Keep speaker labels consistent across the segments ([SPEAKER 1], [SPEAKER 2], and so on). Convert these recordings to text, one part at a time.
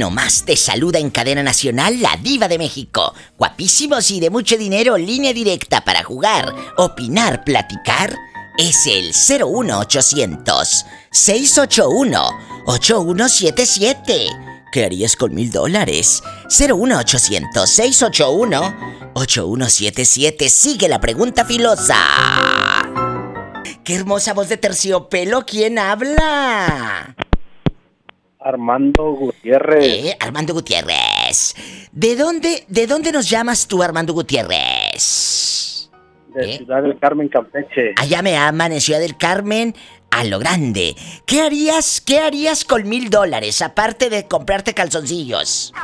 [SPEAKER 1] nomás te saluda en cadena nacional la diva de México. Guapísimos y de mucho dinero, línea directa para jugar, opinar, platicar. Es el 01800 681 8177. ¿Qué harías con mil dólares? 01800 681 8177. Sigue la pregunta filosa. ¡Qué hermosa voz de terciopelo! ¿Quién habla?
[SPEAKER 2] Armando Gutiérrez.
[SPEAKER 1] Eh, Armando Gutiérrez. ¿De dónde, ¿De dónde nos llamas tú, Armando Gutiérrez?
[SPEAKER 2] De ¿Eh? Ciudad del Carmen, Campeche.
[SPEAKER 1] Allá me aman en Ciudad del Carmen, a lo grande. ¿Qué harías, qué harías con mil dólares, aparte de comprarte calzoncillos?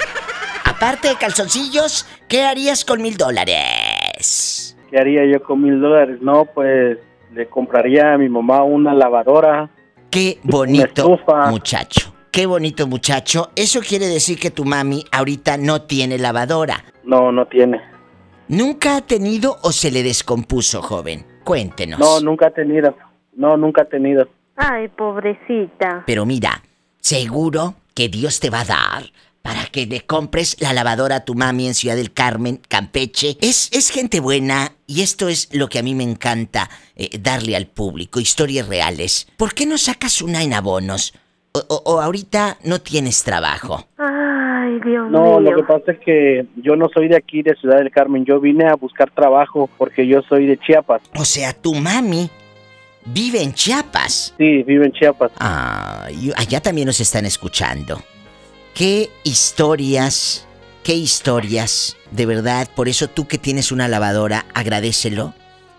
[SPEAKER 1] aparte de calzoncillos, ¿qué harías con mil dólares?
[SPEAKER 2] ¿Qué haría yo con mil dólares? No, pues le compraría a mi mamá una lavadora
[SPEAKER 1] Qué bonito muchacho. Qué bonito muchacho. Eso quiere decir que tu mami ahorita no tiene lavadora.
[SPEAKER 2] No, no tiene.
[SPEAKER 1] ¿Nunca ha tenido o se le descompuso, joven? Cuéntenos.
[SPEAKER 2] No, nunca ha tenido. No, nunca ha tenido.
[SPEAKER 3] Ay, pobrecita.
[SPEAKER 1] Pero mira, seguro que Dios te va a dar para que le compres la lavadora a tu mami en Ciudad del Carmen, Campeche. Es, es gente buena y esto es lo que a mí me encanta eh, darle al público, historias reales. ¿Por qué no sacas una en abonos? O, ahorita no tienes trabajo.
[SPEAKER 3] Ay, Dios
[SPEAKER 2] no, mío. No, lo que pasa es que yo no soy de aquí, de Ciudad del Carmen. Yo vine a buscar trabajo porque yo soy de Chiapas.
[SPEAKER 1] O sea, tu mami vive en Chiapas.
[SPEAKER 2] Sí, vive en Chiapas.
[SPEAKER 1] Ah, allá también nos están escuchando. ¿Qué historias, qué historias, de verdad? Por eso tú que tienes una lavadora, agradecelo.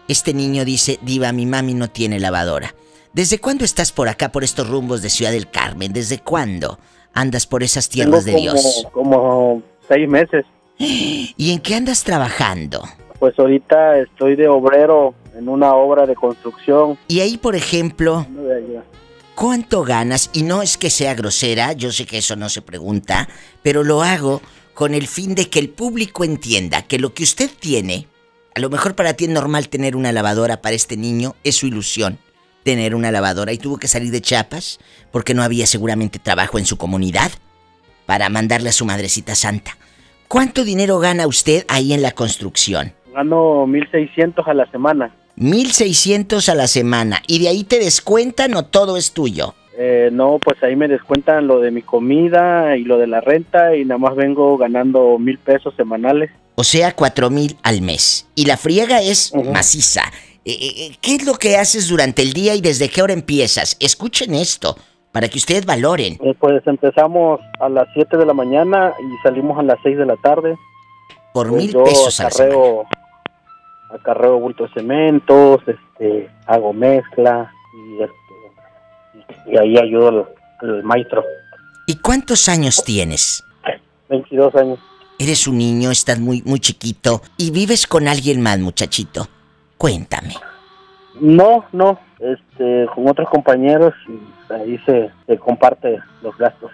[SPEAKER 1] Este niño dice, Diva, mi mami no tiene lavadora. ¿Desde cuándo estás por acá, por estos rumbos de Ciudad del Carmen? ¿Desde cuándo andas por esas tierras de Dios?
[SPEAKER 2] Como seis meses.
[SPEAKER 1] ¿Y en qué andas trabajando?
[SPEAKER 2] Pues ahorita estoy de obrero en una obra de construcción.
[SPEAKER 1] Y ahí, por ejemplo, ¿Cuánto ganas? Y no es que sea grosera, yo sé que eso no se pregunta, pero lo hago con el fin de que el público entienda que lo que usted tiene, a lo mejor para ti es normal tener una lavadora para este niño, es su ilusión tener una lavadora y tuvo que salir de Chiapas porque no había seguramente trabajo en su comunidad para mandarle a su madrecita santa. ¿Cuánto dinero gana usted ahí en la construcción?
[SPEAKER 2] Gano 1600 a la semana.
[SPEAKER 1] 1600 a la semana. ¿Y de ahí te descuentan o todo es tuyo?
[SPEAKER 2] Eh, no, pues ahí me descuentan lo de mi comida y lo de la renta y nada más vengo ganando mil pesos semanales.
[SPEAKER 1] O sea, cuatro mil al mes. Y la friega es maciza. Eh, eh, ¿Qué es lo que haces durante el día y desde qué hora empiezas? Escuchen esto, para que ustedes valoren.
[SPEAKER 2] pues empezamos a las 7 de la mañana y salimos a las 6 de la tarde.
[SPEAKER 1] Por mil pesos a la semana
[SPEAKER 2] acarreo bulto de cementos, este, hago mezcla y, este, y ahí ayudo al, maestro.
[SPEAKER 1] ¿Y cuántos años tienes?
[SPEAKER 2] 22 años.
[SPEAKER 1] Eres un niño, estás muy muy chiquito y vives con alguien más, muchachito. Cuéntame.
[SPEAKER 2] No, no, este, con otros compañeros y ahí se, se comparte los gastos.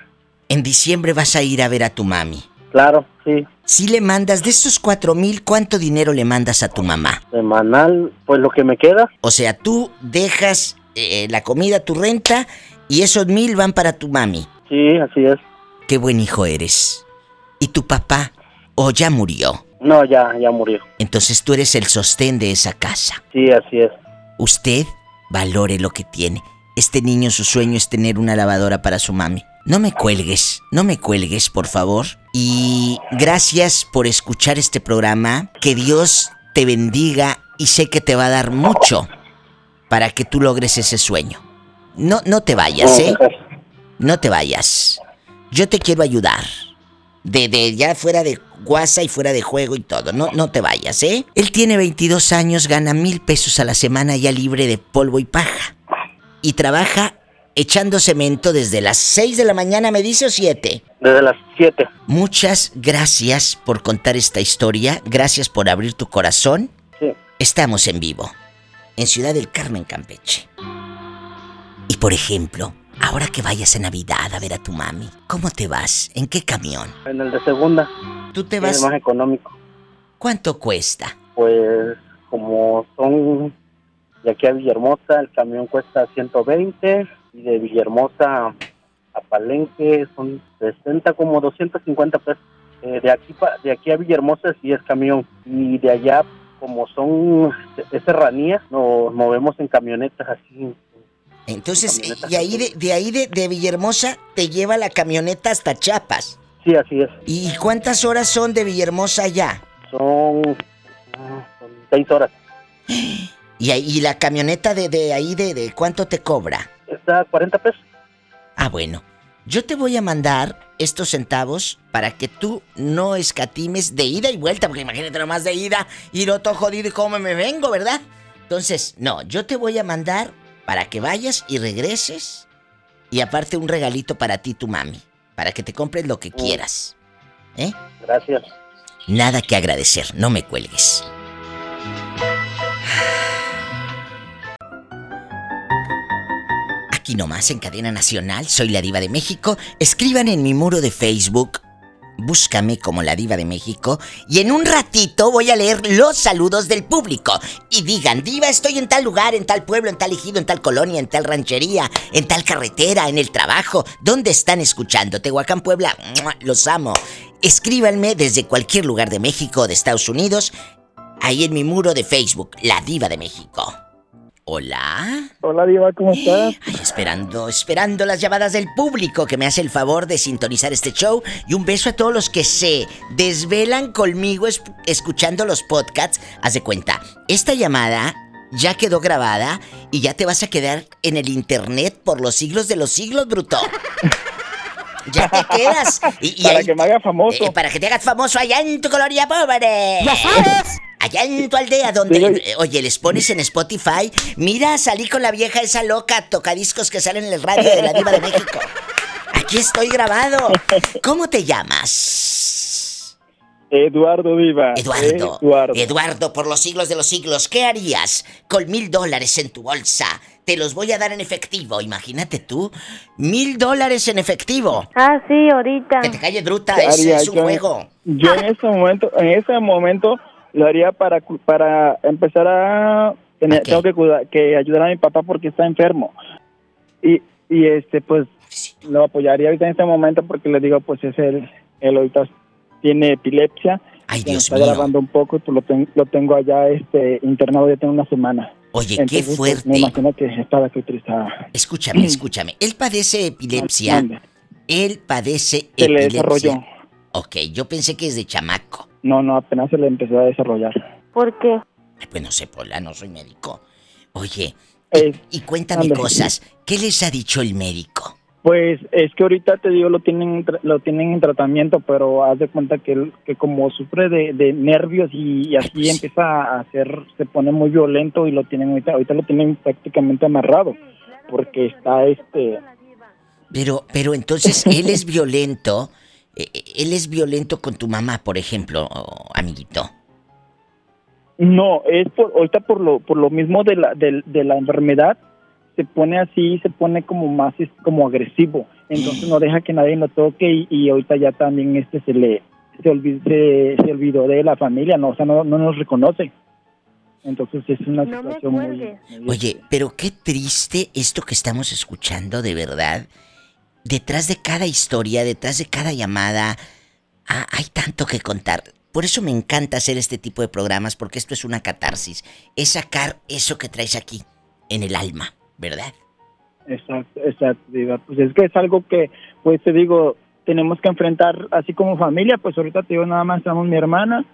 [SPEAKER 1] En diciembre vas a ir a ver a tu mami.
[SPEAKER 2] Claro, sí.
[SPEAKER 1] Si le mandas de esos cuatro mil, ¿cuánto dinero le mandas a tu mamá?
[SPEAKER 2] Semanal, pues lo que me queda.
[SPEAKER 1] O sea, tú dejas eh, la comida, tu renta, y esos mil van para tu mami.
[SPEAKER 2] Sí, así es.
[SPEAKER 1] Qué buen hijo eres. ¿Y tu papá? ¿O ya murió?
[SPEAKER 2] No, ya, ya murió.
[SPEAKER 1] Entonces tú eres el sostén de esa casa.
[SPEAKER 2] Sí, así es.
[SPEAKER 1] Usted valore lo que tiene. Este niño su sueño es tener una lavadora para su mami. No me cuelgues, no me cuelgues, por favor. Y gracias por escuchar este programa. Que Dios te bendiga y sé que te va a dar mucho para que tú logres ese sueño. No, no te vayas, ¿eh? No te vayas. Yo te quiero ayudar. De, ya fuera de guasa y fuera de juego y todo. No, no te vayas, ¿eh? Él tiene 22 años, gana mil pesos a la semana ya libre de polvo y paja. Y trabaja echando cemento desde las 6 de la mañana, me dice, o 7.
[SPEAKER 2] Desde las 7.
[SPEAKER 1] Muchas gracias por contar esta historia, gracias por abrir tu corazón.
[SPEAKER 2] Sí.
[SPEAKER 1] Estamos en vivo, en Ciudad del Carmen, Campeche. Y por ejemplo, ahora que vayas en Navidad a ver a tu mami, ¿cómo te vas? ¿En qué camión?
[SPEAKER 2] En el de segunda.
[SPEAKER 1] ¿Tú te vas?
[SPEAKER 2] Es más económico.
[SPEAKER 1] ¿Cuánto cuesta?
[SPEAKER 2] Pues como son de aquí a Villahermosa, el camión cuesta 120 y de Villahermosa a Palenque son 60 como 250 pesos. Eh, de aquí de aquí a Villahermosa sí es camión y de allá como son es serranía nos movemos en camionetas así
[SPEAKER 1] entonces y ahí de, de ahí de, de, Villahermosa te lleva la camioneta hasta Chiapas.
[SPEAKER 2] Sí así es.
[SPEAKER 1] Y cuántas horas son de Villahermosa allá
[SPEAKER 2] son, son seis horas.
[SPEAKER 1] Y ahí la camioneta de, de ahí de, de cuánto te cobra
[SPEAKER 2] está 40 pesos
[SPEAKER 1] ah bueno yo te voy a mandar estos centavos para que tú no escatimes de ida y vuelta, porque imagínate nomás de ida y no todo jodido y cómo me vengo, ¿verdad? Entonces, no, yo te voy a mandar para que vayas y regreses y aparte un regalito para ti, tu mami, para que te compres lo que mm. quieras. ¿Eh?
[SPEAKER 2] Gracias.
[SPEAKER 1] Nada que agradecer, no me cuelgues. Aquí nomás en Cadena Nacional, soy la Diva de México. Escriban en mi muro de Facebook, búscame como la Diva de México, y en un ratito voy a leer los saludos del público. Y digan, Diva, estoy en tal lugar, en tal pueblo, en tal ejido, en tal colonia, en tal ranchería, en tal carretera, en el trabajo. ¿Dónde están escuchando? Tehuacán, Puebla, los amo. Escríbanme desde cualquier lugar de México o de Estados Unidos, ahí en mi muro de Facebook, La Diva de México. Hola.
[SPEAKER 4] Hola, Diva, ¿cómo estás?
[SPEAKER 1] esperando, esperando las llamadas del público que me hace el favor de sintonizar este show. Y un beso a todos los que se desvelan conmigo escuchando los podcasts. Haz de cuenta, esta llamada ya quedó grabada y ya te vas a quedar en el internet por los siglos de los siglos, bruto. Ya te quedas.
[SPEAKER 4] Y, para que me haga famoso.
[SPEAKER 1] Eh, para que te hagas famoso allá en tu colonia pobre. ¡Ya sabes! Allá en tu aldea, donde. Oye, les pones en Spotify. Mira, salí con la vieja esa loca, tocadiscos que salen en el radio de la Diva de México. Aquí estoy grabado. ¿Cómo te llamas?
[SPEAKER 4] Eduardo Viva.
[SPEAKER 1] Eduardo. Eduardo. Eduardo, por los siglos de los siglos, ¿qué harías con mil dólares en tu bolsa? Te los voy a dar en efectivo, imagínate tú. Mil dólares en efectivo.
[SPEAKER 3] Ah, sí, ahorita.
[SPEAKER 1] Que te calle bruta, es, es un juego.
[SPEAKER 4] Yo en ese momento, en ese momento lo haría para, para empezar a... tengo que, que ayudar a mi papá porque está enfermo. Y, y este, pues, lo apoyaría ahorita en este momento porque le digo, pues, es el, él ahorita tiene epilepsia.
[SPEAKER 1] Ay, Dios
[SPEAKER 4] está grabando un poco y pues lo, lo tengo allá este, internado ya tengo una semana.
[SPEAKER 1] Oye, qué pues, fuerte.
[SPEAKER 4] me imagino que estaba que
[SPEAKER 1] Escúchame, escúchame. Él padece epilepsia. Él padece
[SPEAKER 4] Se epilepsia. le desarrolló.
[SPEAKER 1] Ok, yo pensé que es de chamaco.
[SPEAKER 4] No, no, apenas se le empezó a desarrollar.
[SPEAKER 3] ¿Por qué?
[SPEAKER 1] Pues no sé, Pola, no soy médico. Oye, y, cuéntame cosas. ¿Qué les ha dicho el médico?
[SPEAKER 4] Pues es que ahorita te digo, lo tienen lo tienen en tratamiento, pero haz de cuenta que, que como sufre de, nervios y, así pues empieza a hacer, se pone muy violento y lo tienen ahorita, ahorita lo tienen prácticamente amarrado, porque está este...
[SPEAKER 1] Pero, pero entonces él es violento él es violento con tu mamá, por ejemplo, amiguito.
[SPEAKER 4] No, es por ahorita por lo por lo mismo de la de, la enfermedad se pone así, se pone como más como agresivo, entonces no deja que nadie lo toque y, ahorita ya también este se le se, olvidó, de la familia, no, o sea, no, nos reconoce. Entonces es una situación muy,
[SPEAKER 1] Oye, pero qué triste esto que estamos escuchando, de verdad detrás de cada historia, detrás de cada llamada, ah, hay tanto que contar. Por eso me encanta hacer este tipo de programas, porque esto es una catarsis. Es sacar eso que traes aquí, en el alma, ¿verdad?
[SPEAKER 4] Exacto, exacto, Pues es que es algo que, pues te digo, tenemos que enfrentar así como familia. Pues ahorita te digo, nada más estamos mi hermana,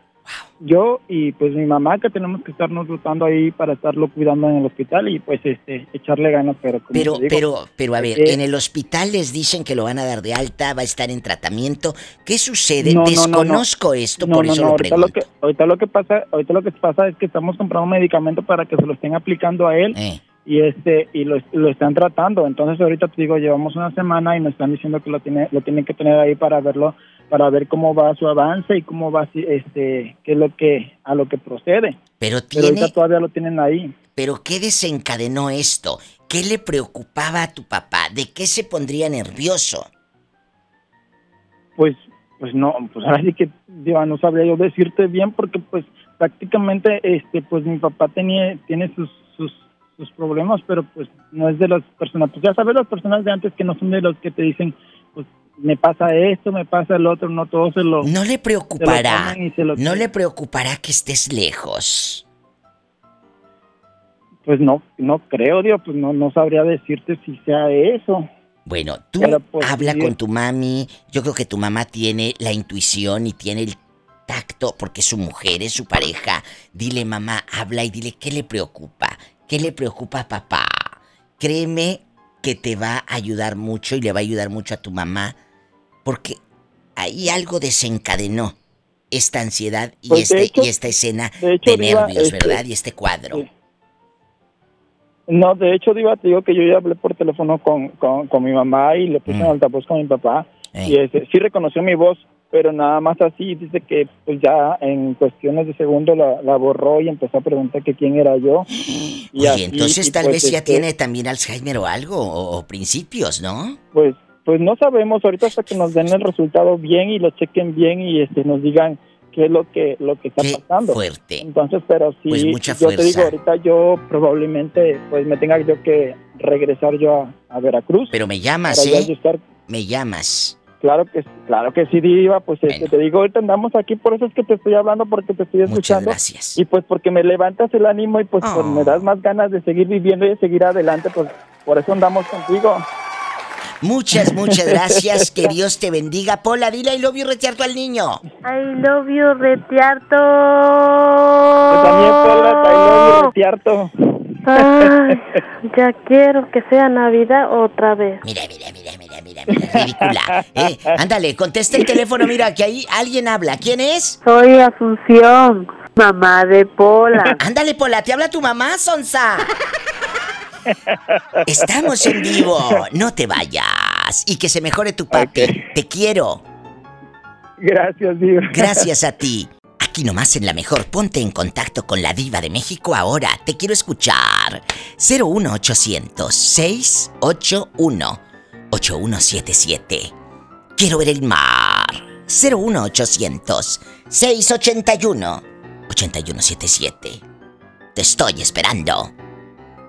[SPEAKER 4] yo y pues mi mamá que tenemos que estarnos rotando ahí para estarlo cuidando en el hospital y pues este echarle ganas pero
[SPEAKER 1] pero pero pero a ver en el hospital les dicen que lo van a dar de alta va a estar en tratamiento. Qué sucede desconozco esto por eso lo
[SPEAKER 4] ahorita lo que ahorita lo que pasa ahorita lo que pasa es que estamos comprando un medicamento para que se lo estén aplicando a él eh. Y este y lo, lo, están tratando entonces ahorita te digo llevamos una semana y nos están diciendo que lo tiene lo tienen que tener ahí para verlo para ver cómo va su avance y cómo va este qué es lo que a lo que procede.
[SPEAKER 1] Pero tiene
[SPEAKER 4] todavía lo tienen ahí.
[SPEAKER 1] Pero qué desencadenó esto? ¿Qué le preocupaba a tu papá? ¿De qué se pondría nervioso?
[SPEAKER 4] Pues pues no, pues ahora sí que no sabría yo decirte bien porque pues prácticamente este pues mi papá tenía tiene sus sus problemas, pero pues no es de las personas, pues ya sabes las personas de antes que no son de los que te dicen, pues me pasa esto, me pasa el otro, no todo se lo...
[SPEAKER 1] No le preocupará, no le preocupará que estés lejos.
[SPEAKER 4] Pues no, no creo, Dios, pues no, no sabría decirte si sea eso.
[SPEAKER 1] Bueno, tú pues, habla con tu mami. Yo creo que tu mamá tiene la intuición y tiene el tacto porque su mujer es su pareja. Dile, mamá, habla y dile qué le preocupa. ¿Qué le preocupa a papá? Créeme que te va a ayudar mucho y le va a ayudar mucho a tu mamá porque ahí algo desencadenó esta ansiedad y, pues, este, y esta escena de, nervios, este, ¿verdad? Y este cuadro.
[SPEAKER 4] No, de hecho, Diva, te digo que yo ya hablé por teléfono con, con, mi mamá y le puse mm. en altavoz con mi papá. Y este, sí reconoció mi voz, pero nada más así dice que pues ya en cuestiones de segundo la, borró y empezó a preguntar que quién era yo.
[SPEAKER 1] Y Oye, entonces tal pues, vez ya este tiene también Alzheimer o algo, o, principios, ¿no?
[SPEAKER 4] Pues pues no sabemos ahorita hasta que nos den el resultado bien y lo chequen bien y este nos digan qué es lo que lo que está pasando.
[SPEAKER 1] Fuerte.
[SPEAKER 4] Entonces, pero sí,
[SPEAKER 1] pues mucha yo
[SPEAKER 4] te digo, ahorita yo probablemente pues me tenga yo que regresar yo a, Veracruz.
[SPEAKER 1] Pero me llamas, ¿eh? Me llamas.
[SPEAKER 4] Claro que claro que sí, Diva, pues este, te digo, ahorita andamos aquí, por eso es que te estoy hablando, porque te estoy escuchando.
[SPEAKER 1] Muchas gracias.
[SPEAKER 4] Y pues porque me levantas el ánimo y pues, pues me oh. das más ganas de seguir viviendo y de seguir adelante, pues por eso andamos contigo.
[SPEAKER 1] Muchas, muchas gracias. Que Dios te bendiga. Pola, dile I love you retearto al niño.
[SPEAKER 3] I love you retearto.
[SPEAKER 4] Yo también, Pola, I love you retearto.
[SPEAKER 3] Ay, ya quiero que sea Navidad otra vez.
[SPEAKER 1] Mira, mira, mira, ridícula. Eh, ándale, contesta el teléfono, mira, que ahí alguien habla. ¿Quién es?
[SPEAKER 3] Soy Asunción, mamá de Pola.
[SPEAKER 1] Ándale, Pola, ¿te habla tu mamá, Sonsa? Estamos en vivo. No te vayas. Y que se mejore tu papi. Te quiero.
[SPEAKER 4] Gracias, Diva.
[SPEAKER 1] Gracias a ti. Aquí nomás en la mejor, ponte en contacto con la diva de México ahora. Te quiero escuchar. 01800 681 8177. Quiero ver el mar. 01800 681 8177. Te estoy esperando.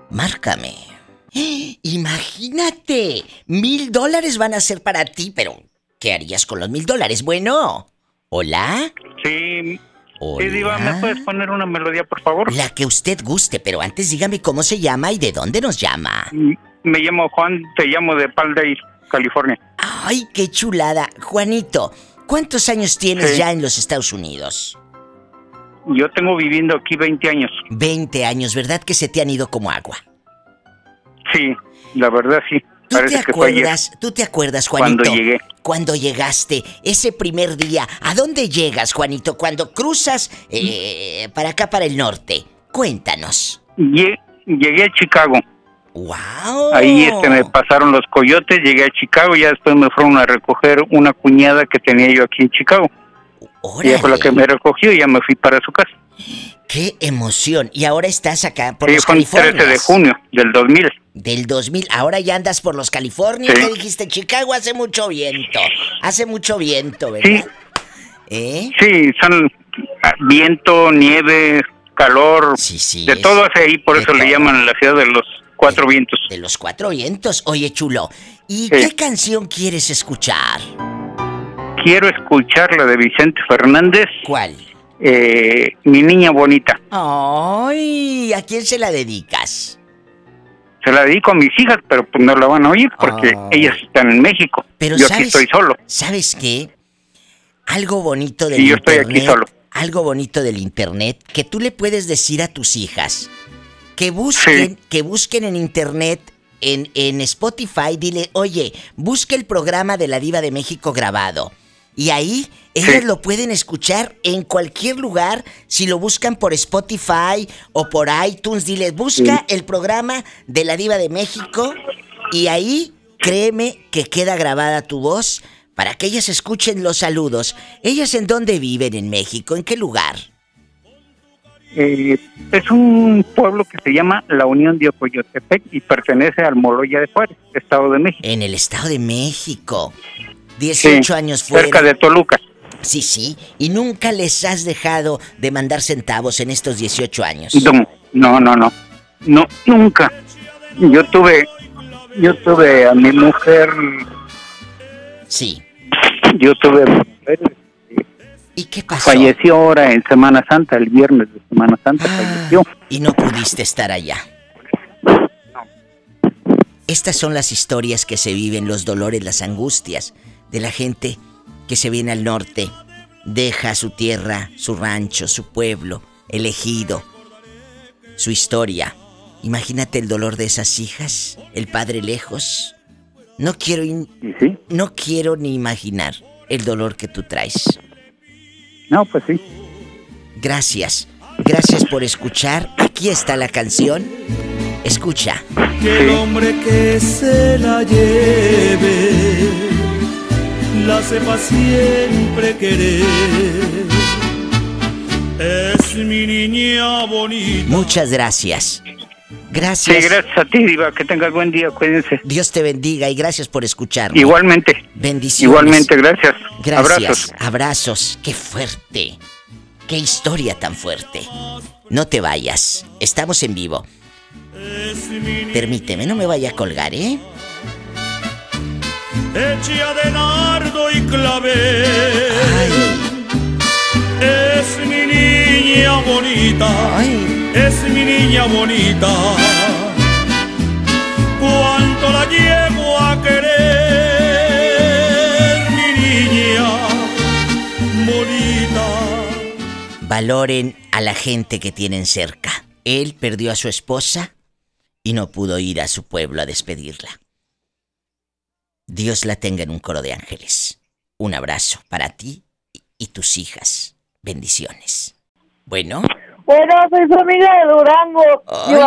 [SPEAKER 1] Márcame. Imagínate, mil dólares van a ser para ti, pero ¿qué harías con los mil dólares? Bueno, ¿hola?
[SPEAKER 5] Sí. ¿Hola? Diva, ¿me puedes poner una melodía, por favor?
[SPEAKER 1] La que usted guste, pero antes dígame cómo se llama y de dónde nos llama.
[SPEAKER 5] Me llamo Juan, te llamo de Palday, California.
[SPEAKER 1] Ay, qué chulada. Juanito, ¿cuántos años tienes ya en los Estados Unidos?
[SPEAKER 5] Yo tengo viviendo aquí 20 años.
[SPEAKER 1] 20 años, ¿verdad que se te han ido como agua?
[SPEAKER 5] Sí, la verdad sí.
[SPEAKER 1] ¿Tú te acuerdas, tú te acuerdas, Juanito?
[SPEAKER 5] Cuando llegué.
[SPEAKER 1] Cuando llegaste, ese primer día, ¿a dónde llegas, Juanito? Cuando cruzas eh, para acá, para el norte. Cuéntanos.
[SPEAKER 5] Llegué, a Chicago.
[SPEAKER 1] ¡Wow!
[SPEAKER 5] Ahí este, me pasaron los coyotes, llegué a Chicago ya después me fueron a recoger una cuñada que tenía yo aquí en Chicago. Y ella fue la que me recogió y ya me fui para su casa.
[SPEAKER 1] ¡Qué emoción! Y ahora estás acá por
[SPEAKER 5] sí,
[SPEAKER 1] los
[SPEAKER 5] fue el 13 de junio del 2000.
[SPEAKER 1] Del 2000. Ahora ya andas por los California. Sí. dijiste? Chicago hace mucho viento. Hace mucho viento, ¿verdad?
[SPEAKER 5] Sí.
[SPEAKER 1] ¿Eh?
[SPEAKER 5] Sí, son viento, nieve, calor.
[SPEAKER 1] Sí, sí.
[SPEAKER 5] De todo hace ahí, por eso le llaman la ciudad de los cuatro vientos.
[SPEAKER 1] De los cuatro vientos. Oye, chulo. ¿Y qué canción quieres escuchar?
[SPEAKER 5] quiero escuchar la de Vicente Fernández.
[SPEAKER 1] ¿Cuál?
[SPEAKER 5] Eh, mi niña bonita.
[SPEAKER 1] Ay, ¿a quién se la dedicas?
[SPEAKER 5] Se la dedico a mis hijas, pero pues no la van a oír porque ellas están en México.
[SPEAKER 1] Pero
[SPEAKER 5] yo aquí estoy solo.
[SPEAKER 1] ¿Sabes qué? Algo bonito del
[SPEAKER 5] y yo estoy aquí solo.
[SPEAKER 1] Algo bonito del internet que tú le puedes decir a tus hijas que busquen, que busquen en internet en, en Spotify, dile, oye, busca el programa de la Diva de México grabado. Y ahí ellos lo pueden escuchar en cualquier lugar. Si lo buscan por Spotify o por iTunes, diles, busca el programa de la Diva de México. Y ahí, créeme que queda grabada tu voz para que ellas escuchen los saludos. ¿Ellas en dónde viven en México? ¿En qué lugar?
[SPEAKER 5] Eh, es un pueblo que se llama La Unión de Ocoyotepec y pertenece al Moloya de Juárez, Estado de México.
[SPEAKER 1] En el Estado de México. 18 años fuera.
[SPEAKER 5] Cerca de Toluca.
[SPEAKER 1] Sí, sí. ¿Y nunca les has dejado de mandar centavos en estos 18 años?
[SPEAKER 5] No, no, no. No, nunca. Yo tuve, yo tuve a mi mujer.
[SPEAKER 1] Sí.
[SPEAKER 5] Yo tuve
[SPEAKER 1] ¿Y qué pasó?
[SPEAKER 5] Falleció ahora en Semana Santa, el viernes de Semana Santa ah, falleció.
[SPEAKER 1] Y no pudiste estar allá. Estas son las historias que se viven, los dolores, las angustias de la gente que se viene al norte, deja su tierra, su rancho, su pueblo, elegido, su historia. Imagínate el dolor de esas hijas, el padre lejos. No quiero no quiero ni imaginar el dolor que tú traes.
[SPEAKER 5] No, pues sí.
[SPEAKER 1] Gracias. Gracias por escuchar. Aquí está la canción. Escucha.
[SPEAKER 6] Que el hombre que se la lleve la sepa siempre querer. Es mi niña bonita.
[SPEAKER 1] Muchas gracias. Gracias.
[SPEAKER 5] Sí, gracias a ti, Diva. Que tengas buen día, cuídense.
[SPEAKER 1] Dios te bendiga y gracias por escuchar.
[SPEAKER 5] Igualmente.
[SPEAKER 1] Bendiciones.
[SPEAKER 5] Igualmente, gracias.
[SPEAKER 1] Gracias. Abrazos. Abrazos. Qué fuerte. Qué historia tan fuerte. No te vayas. Estamos en vivo. Permíteme, no me vaya a colgar, ¿eh?
[SPEAKER 6] Hecha de nardo y clave. Es mi niña bonita. Ay. Es mi niña bonita. Cuánto la llevo a querer, mi niña bonita.
[SPEAKER 1] Valoren a la gente que tienen cerca. Él perdió a su esposa y no pudo ir a su pueblo a despedirla. Dios la tenga en un coro de ángeles. Un abrazo para ti y tus hijas. Bendiciones. Bueno.
[SPEAKER 3] Bueno, soy su amiga de Durango.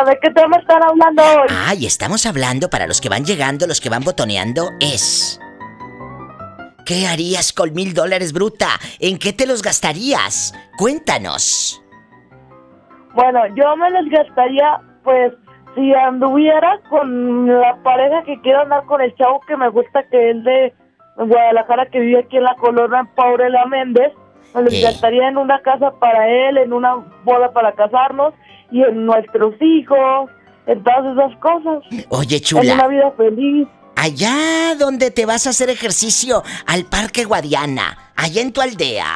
[SPEAKER 3] ¿de qué tema están hablando hoy?
[SPEAKER 1] Ay, estamos hablando para los que van llegando, los que van botoneando, es... ¿Qué harías con mil dólares, bruta? ¿En qué te los gastarías? Cuéntanos.
[SPEAKER 3] Bueno, yo me los gastaría, pues, si anduviera con la pareja que quiero andar con el chavo que me gusta, que es de Guadalajara, que vive aquí en la colonia Paurela Méndez, me los gastaría en una casa para él, en una boda para casarnos y en nuestros hijos, en todas esas cosas.
[SPEAKER 1] Oye, chula.
[SPEAKER 3] En una vida feliz.
[SPEAKER 1] Allá donde te vas a hacer ejercicio, al Parque Guadiana, allá en tu aldea.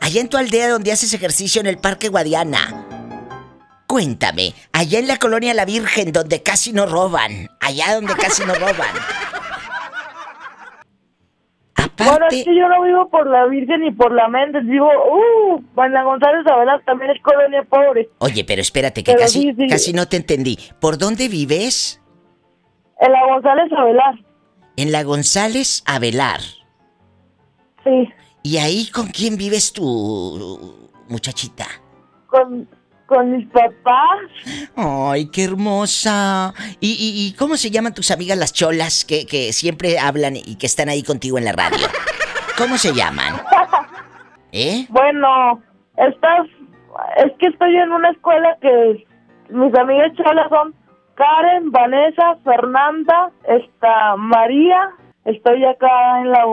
[SPEAKER 1] Allá en tu aldea donde haces ejercicio en el Parque Guadiana. Cuéntame, allá en la colonia La Virgen, donde casi no roban. Allá donde casi no roban.
[SPEAKER 3] Bueno, es que yo no vivo por la Virgen ni por la Méndez, vivo, uh, en la González Avelar también es colonia pobre.
[SPEAKER 1] Oye, pero espérate, que casi, casi no te entendí. ¿Por dónde vives?
[SPEAKER 3] En la González Avelar.
[SPEAKER 1] En la González Avelar.
[SPEAKER 3] Sí.
[SPEAKER 1] ¿Y ahí con quién vives tú, muchachita?
[SPEAKER 3] Con, con mis papás.
[SPEAKER 1] Ay, qué hermosa. ¿Y, y, cómo se llaman tus amigas las cholas que, que siempre hablan y que están ahí contigo en la radio? ¿Cómo se llaman?
[SPEAKER 3] ¿Eh? Bueno, estás... Es que estoy en una escuela que mis amigas cholas son Karen, Vanessa, Fernanda, está María. Estoy acá en la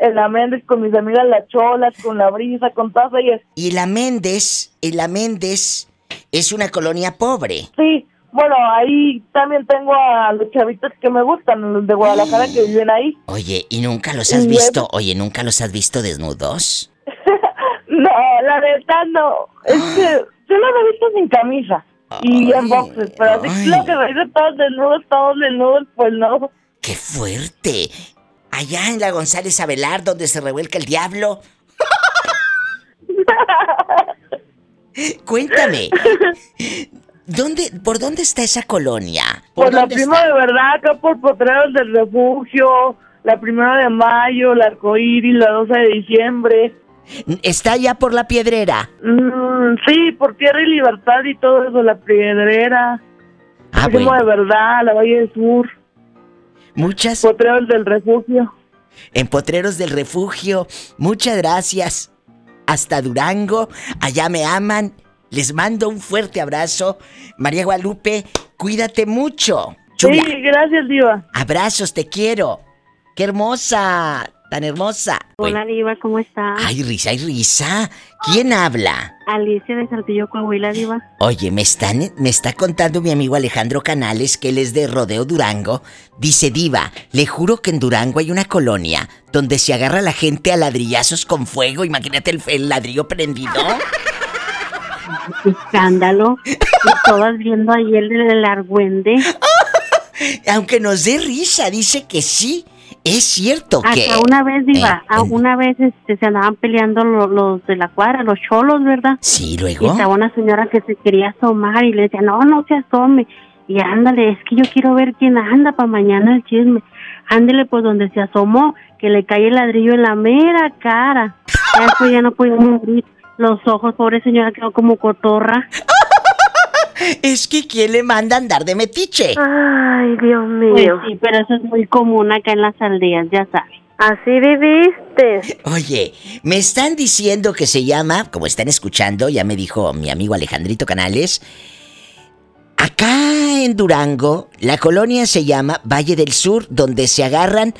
[SPEAKER 3] en la Méndez con mis amigas las cholas, con la brisa, con todas ellas.
[SPEAKER 1] Y la Méndez, y la Méndez es una colonia pobre.
[SPEAKER 3] Sí, bueno, ahí también tengo a los chavitos que me gustan, los de Guadalajara que viven ahí.
[SPEAKER 1] Oye, ¿y nunca los has visto? Oye, ¿nunca los has visto desnudos?
[SPEAKER 3] no, la verdad no. Es que yo los he visto sin camisa y en boxes, pero así lo que me todos desnudos, todos desnudos, pues no.
[SPEAKER 1] ¡Qué fuerte! Allá en la González Avelar, donde se revuelca el diablo. Cuéntame. ¿Dónde, ¿Por dónde está esa colonia?
[SPEAKER 3] ¿Por, la prima de verdad, acá por Potreros del Refugio, la primera de mayo, la arcoíris, la 12 de diciembre.
[SPEAKER 1] ¿Está allá por la piedrera?
[SPEAKER 3] Mm, sí, por Tierra y Libertad y todo eso, la piedrera. Ah, prima de verdad, la Valle del Sur.
[SPEAKER 1] Muchas.
[SPEAKER 3] Potreros del Refugio.
[SPEAKER 1] En Potreros del Refugio. Muchas gracias hasta Durango. Allá me aman. Les mando un fuerte abrazo. María Guadalupe, cuídate mucho.
[SPEAKER 3] Sí, gracias, Diva.
[SPEAKER 1] Abrazos, te quiero. Qué hermosa. Tan hermosa.
[SPEAKER 7] Hola, Diva, ¿cómo está?
[SPEAKER 1] Ay, risa, ay, risa. ¿Quién habla?
[SPEAKER 7] Alicia de Saltillo, Coahuila, Diva.
[SPEAKER 1] Oye, me, están, me está contando mi amigo Alejandro Canales, que él es de Rodeo Durango. Dice, Diva, le juro que en Durango hay una colonia donde se agarra la gente a ladrillazos con fuego. Imagínate el, el ladrillo prendido.
[SPEAKER 7] Escándalo. y todas viendo ahí el del argüende.
[SPEAKER 1] Aunque nos dé risa, dice que sí. Es cierto que...
[SPEAKER 7] Hasta una vez, Diva, a una vez este, se andaban peleando los, los de la cuadra, los cholos, ¿verdad?
[SPEAKER 1] Sí,
[SPEAKER 7] Y
[SPEAKER 1] luego...
[SPEAKER 7] estaba una señora que se quería asomar y le decía, no, no se asome. Y ándale, es que yo quiero ver quién anda para mañana el chisme. Ándele, pues donde se asomó, que le cae el ladrillo en la mera cara. Ya después ya no podía abrir los ojos, pobre señora quedó como cotorra.
[SPEAKER 1] Es que ¿quién le manda andar de metiche?
[SPEAKER 7] Ay, Dios mío. sí, pero eso es muy común acá en las aldeas, ya sabes. Así viviste.
[SPEAKER 1] Oye, me están diciendo que se llama, como están escuchando, ya me dijo mi amigo Alejandrito Canales, acá en Durango, la colonia se llama Valle del Sur, donde se agarran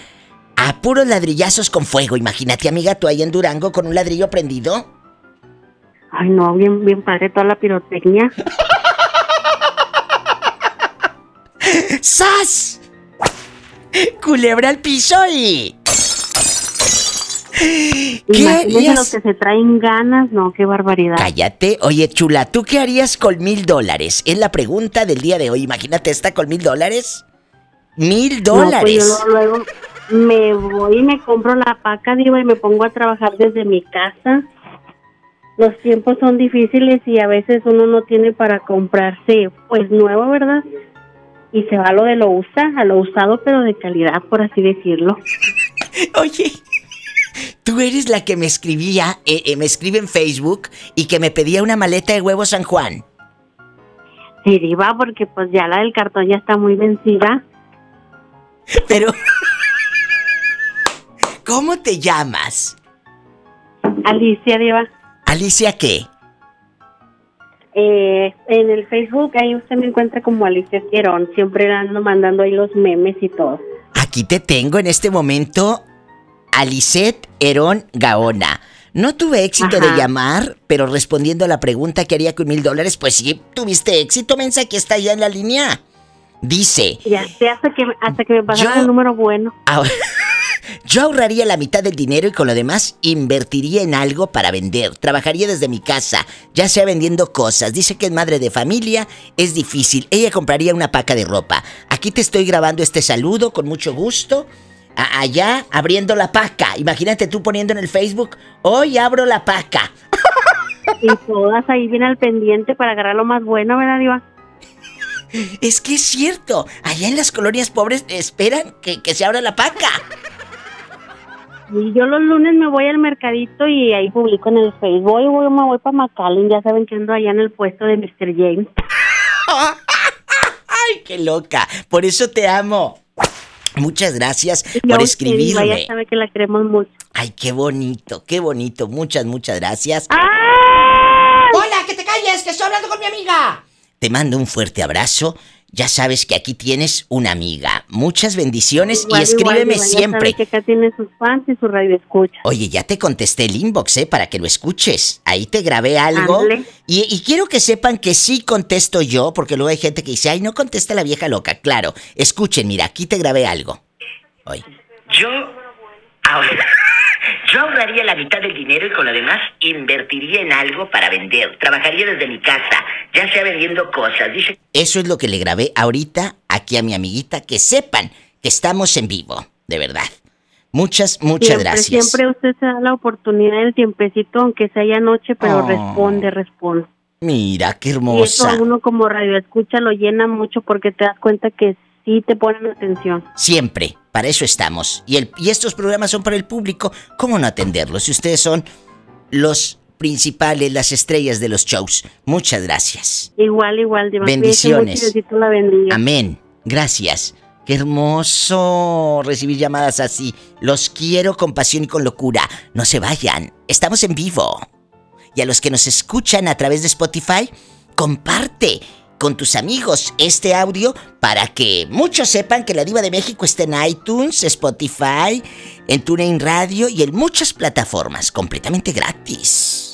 [SPEAKER 1] a puros ladrillazos con fuego. Imagínate, amiga, tú ahí en Durango con un ladrillo prendido.
[SPEAKER 7] Ay, no, bien, bien padre toda la pirotecnia.
[SPEAKER 1] ¡Sas! Culebra al piso y...
[SPEAKER 7] Imagínense los que se traen ganas, no, qué barbaridad.
[SPEAKER 1] Cállate. Oye, chula, ¿tú qué harías con mil dólares? Es la pregunta del día de hoy. Imagínate esta con mil dólares. Mil
[SPEAKER 7] No, pues
[SPEAKER 1] dólares.
[SPEAKER 7] yo luego, luego me voy y me compro la paca, digo, y me pongo a trabajar desde mi casa. Los tiempos son difíciles y a veces uno no tiene para comprarse, pues nuevo, ¿verdad? Y se va a lo de lo usa, a lo usado, pero de calidad, por así decirlo.
[SPEAKER 1] Oye, tú eres la que me escribía, eh, eh, me escribe en Facebook y que me pedía una maleta de huevo San Juan.
[SPEAKER 7] Sí, diva, porque pues ya la del cartón ya está muy vencida.
[SPEAKER 1] Pero... ¿Cómo te llamas?
[SPEAKER 7] Alicia, diva.
[SPEAKER 1] Alicia, ¿qué?
[SPEAKER 7] Eh, en el Facebook ahí usted me encuentra como Alicia Quierón. Siempre ando mandando ahí los memes y todo.
[SPEAKER 1] Aquí te tengo en este momento, Alicet Herón Gaona. No tuve éxito
[SPEAKER 7] Ajá.
[SPEAKER 1] de llamar, pero respondiendo a la pregunta que haría con mil dólares, pues sí, tuviste éxito, mensa, que está ya en la línea. Dice,
[SPEAKER 7] Ya sé, hasta que, hasta que me pasaron el número bueno.
[SPEAKER 1] ahora- yo ahorraría la mitad del dinero y con lo demás invertiría en algo para vender. Trabajaría desde mi casa, ya sea vendiendo cosas. Dice que es madre de familia, es difícil. Ella compraría una paca de ropa. Aquí te estoy grabando este saludo con mucho gusto. A- allá abriendo la paca. Imagínate tú poniendo en el Facebook, hoy abro la paca.
[SPEAKER 7] Y todas ahí bien al pendiente para agarrar lo más bueno, ¿verdad, Diva?
[SPEAKER 1] Es que es cierto, allá en las colonias pobres esperan que, que se abra la paca.
[SPEAKER 7] Y yo los lunes me voy al mercadito y ahí publico en el Facebook. Voy, voy, me voy para McAllen. Ya saben que ando allá en el puesto de Mr. James.
[SPEAKER 1] ¡Ay, qué loca! Por eso te amo. Muchas gracias por escribirme.
[SPEAKER 7] Ya sabe que la queremos mucho.
[SPEAKER 1] Ay, qué bonito, qué bonito. Muchas, muchas gracias.
[SPEAKER 7] ¡Ay!
[SPEAKER 1] ¡Hola, que te calles, que estoy hablando con mi amiga! Te mando un fuerte abrazo. Ya sabes que aquí tienes una amiga. Muchas bendiciones
[SPEAKER 7] Igual,
[SPEAKER 1] y escríbeme
[SPEAKER 7] igual, Diva, ya
[SPEAKER 1] siempre.
[SPEAKER 7] que acá tiene sus fans y su radio escucha.
[SPEAKER 1] Oye, ya te contesté el inbox, ¿eh? Para que lo escuches. Ahí te grabé algo. Y, y quiero que sepan que sí contesto yo, porque luego hay gente que dice, ay, no contesta la vieja loca. Claro, escuchen, mira, aquí te grabé algo. Hoy. Yo. Ahora- Yo ahorraría la mitad del dinero y con lo demás invertiría en algo para vender. Trabajaría desde mi casa, ya sea vendiendo cosas. Dice. Eso es lo que le grabé ahorita aquí a mi amiguita, que sepan que estamos en vivo, de verdad. Muchas, muchas
[SPEAKER 7] siempre,
[SPEAKER 1] gracias.
[SPEAKER 7] Siempre usted se da la oportunidad del tiempecito, aunque sea ya noche, pero
[SPEAKER 1] Oh.
[SPEAKER 7] responde, responde.
[SPEAKER 1] Mira, qué
[SPEAKER 7] Y eso
[SPEAKER 1] hermosa.
[SPEAKER 7] a uno como radio escucha lo llena mucho porque te das cuenta que sí te ponen atención.
[SPEAKER 1] Siempre, para eso estamos. Y, el, y estos programas son para el público. ¿Cómo no atenderlos? Si ustedes son los principales, las estrellas de los shows. Muchas gracias.
[SPEAKER 7] Igual, igual.
[SPEAKER 1] Bendiciones.
[SPEAKER 7] la.
[SPEAKER 1] Amén. Gracias. Qué hermoso recibir llamadas así. Los quiero con pasión y con locura. No se vayan. Estamos en vivo. Y a los que nos escuchan a través de Spotify, comparte. Con tus amigos este audio para que muchos sepan que la Diva de México está en iTunes, Spotify, en TuneIn Radio y en muchas plataformas completamente gratis.